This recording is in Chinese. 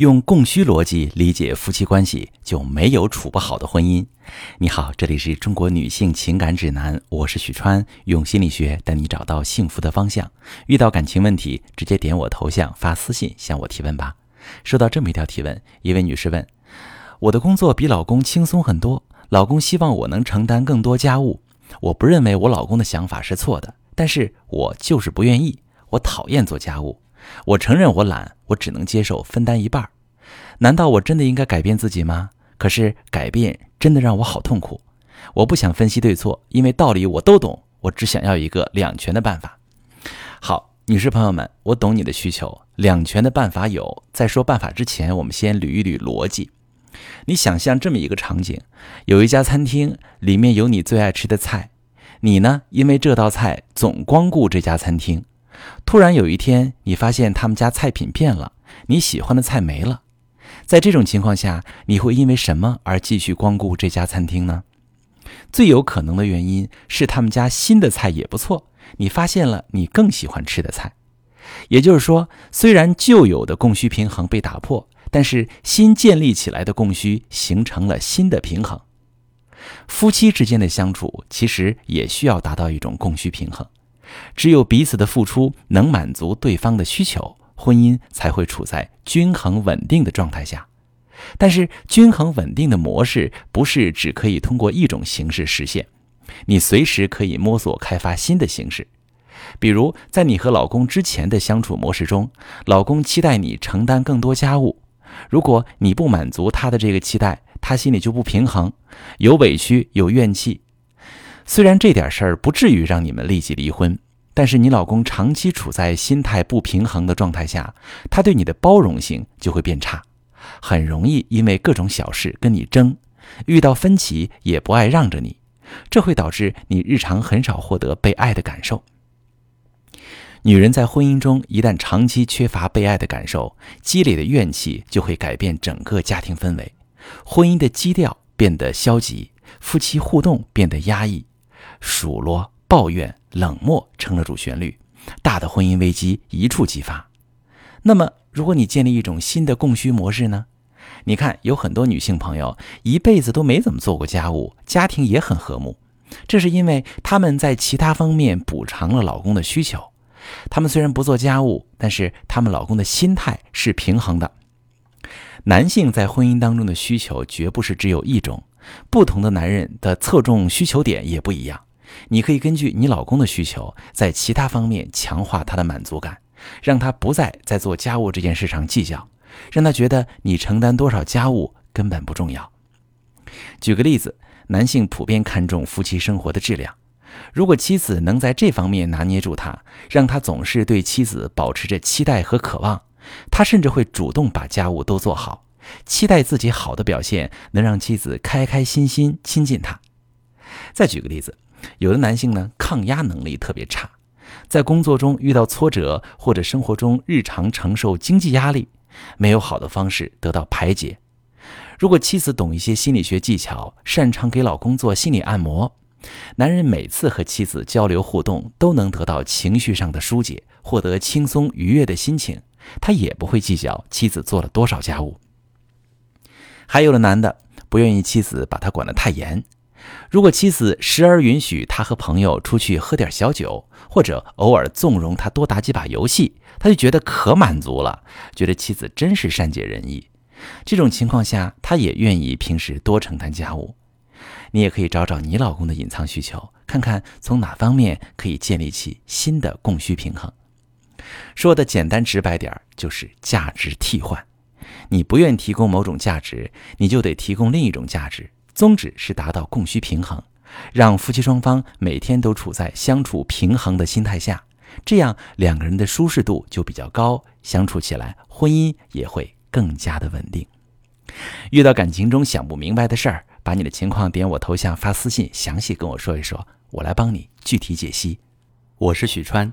用供需逻辑理解夫妻关系，就没有处不好的婚姻。你好，这里是中国女性情感指南，我是许川，用心理学带你找到幸福的方向。遇到感情问题，直接点我头像发私信向我提问吧。收到这么一条提问，一位女士问：我的工作比老公轻松很多，老公希望我能承担更多家务。我不认为我老公的想法是错的，但是我就是不愿意，我讨厌做家务。我承认我懒，我只能接受分担一半。难道我真的应该改变自己吗？可是改变真的让我好痛苦。我不想分析对错，因为道理我都懂，我只想要一个两全的办法。好，女士朋友们，我懂你的需求。两全的办法有，在说办法之前，我们先捋一捋逻辑。你想象这么一个场景：有一家餐厅，里面有你最爱吃的菜，你呢，因为这道菜总光顾这家餐厅。突然有一天，你发现他们家菜品变了，你喜欢的菜没了。在这种情况下，你会因为什么而继续光顾这家餐厅呢？最有可能的原因是他们家新的菜也不错，你发现了你更喜欢吃的菜。也就是说，虽然旧有的供需平衡被打破，但是新建立起来的供需形成了新的平衡。夫妻之间的相处其实也需要达到一种供需平衡。只有彼此的付出能满足对方的需求，婚姻才会处在均衡稳定的状态下。但是，均衡稳定的模式不是只可以通过一种形式实现，你随时可以摸索开发新的形式。比如，在你和老公之前的相处模式中，老公期待你承担更多家务，如果你不满足他的这个期待，他心里就不平衡，有委屈，有怨气。虽然这点事儿不至于让你们立即离婚，但是你老公长期处在心态不平衡的状态下，他对你的包容性就会变差，很容易因为各种小事跟你争，遇到分歧也不爱让着你，这会导致你日常很少获得被爱的感受。女人在婚姻中一旦长期缺乏被爱的感受，积累的怨气就会改变整个家庭氛围，婚姻的基调变得消极，夫妻互动变得压抑。数落、抱怨、冷漠成了主旋律，大的婚姻危机一触即发。那么，如果你建立一种新的供需模式呢？你看，有很多女性朋友一辈子都没怎么做过家务，家庭也很和睦，这是因为他们在其他方面补偿了老公的需求。她们虽然不做家务，但是她们老公的心态是平衡的。男性在婚姻当中的需求绝不是只有一种，不同的男人的侧重需求点也不一样。你可以根据你老公的需求，在其他方面强化他的满足感，让他不再在做家务这件事上计较，让他觉得你承担多少家务根本不重要。举个例子，男性普遍看重夫妻生活的质量，如果妻子能在这方面拿捏住他，让他总是对妻子保持着期待和渴望，他甚至会主动把家务都做好，期待自己好的表现能让妻子开开心心亲近他。再举个例子。有的男性呢，抗压能力特别差，在工作中遇到挫折，或者生活中日常承受经济压力，没有好的方式得到排解。如果妻子懂一些心理学技巧，擅长给老公做心理按摩，男人每次和妻子交流互动都能得到情绪上的疏解，获得轻松愉悦的心情，他也不会计较妻子做了多少家务。还有的男的不愿意妻子把他管得太严。如果妻子时而允许他和朋友出去喝点小酒，或者偶尔纵容他多打几把游戏，他就觉得可满足了，觉得妻子真是善解人意。这种情况下，他也愿意平时多承担家务。你也可以找找你老公的隐藏需求，看看从哪方面可以建立起新的供需平衡。说的简单直白点儿就是价值替换。你不愿提供某种价值，你就得提供另一种价值。宗旨是达到供需平衡，让夫妻双方每天都处在相处平衡的心态下，这样两个人的舒适度就比较高，相处起来婚姻也会更加的稳定。遇到感情中想不明白的事儿，把你的情况点我头像发私信，详细跟我说一说，我来帮你具体解析。我是许川，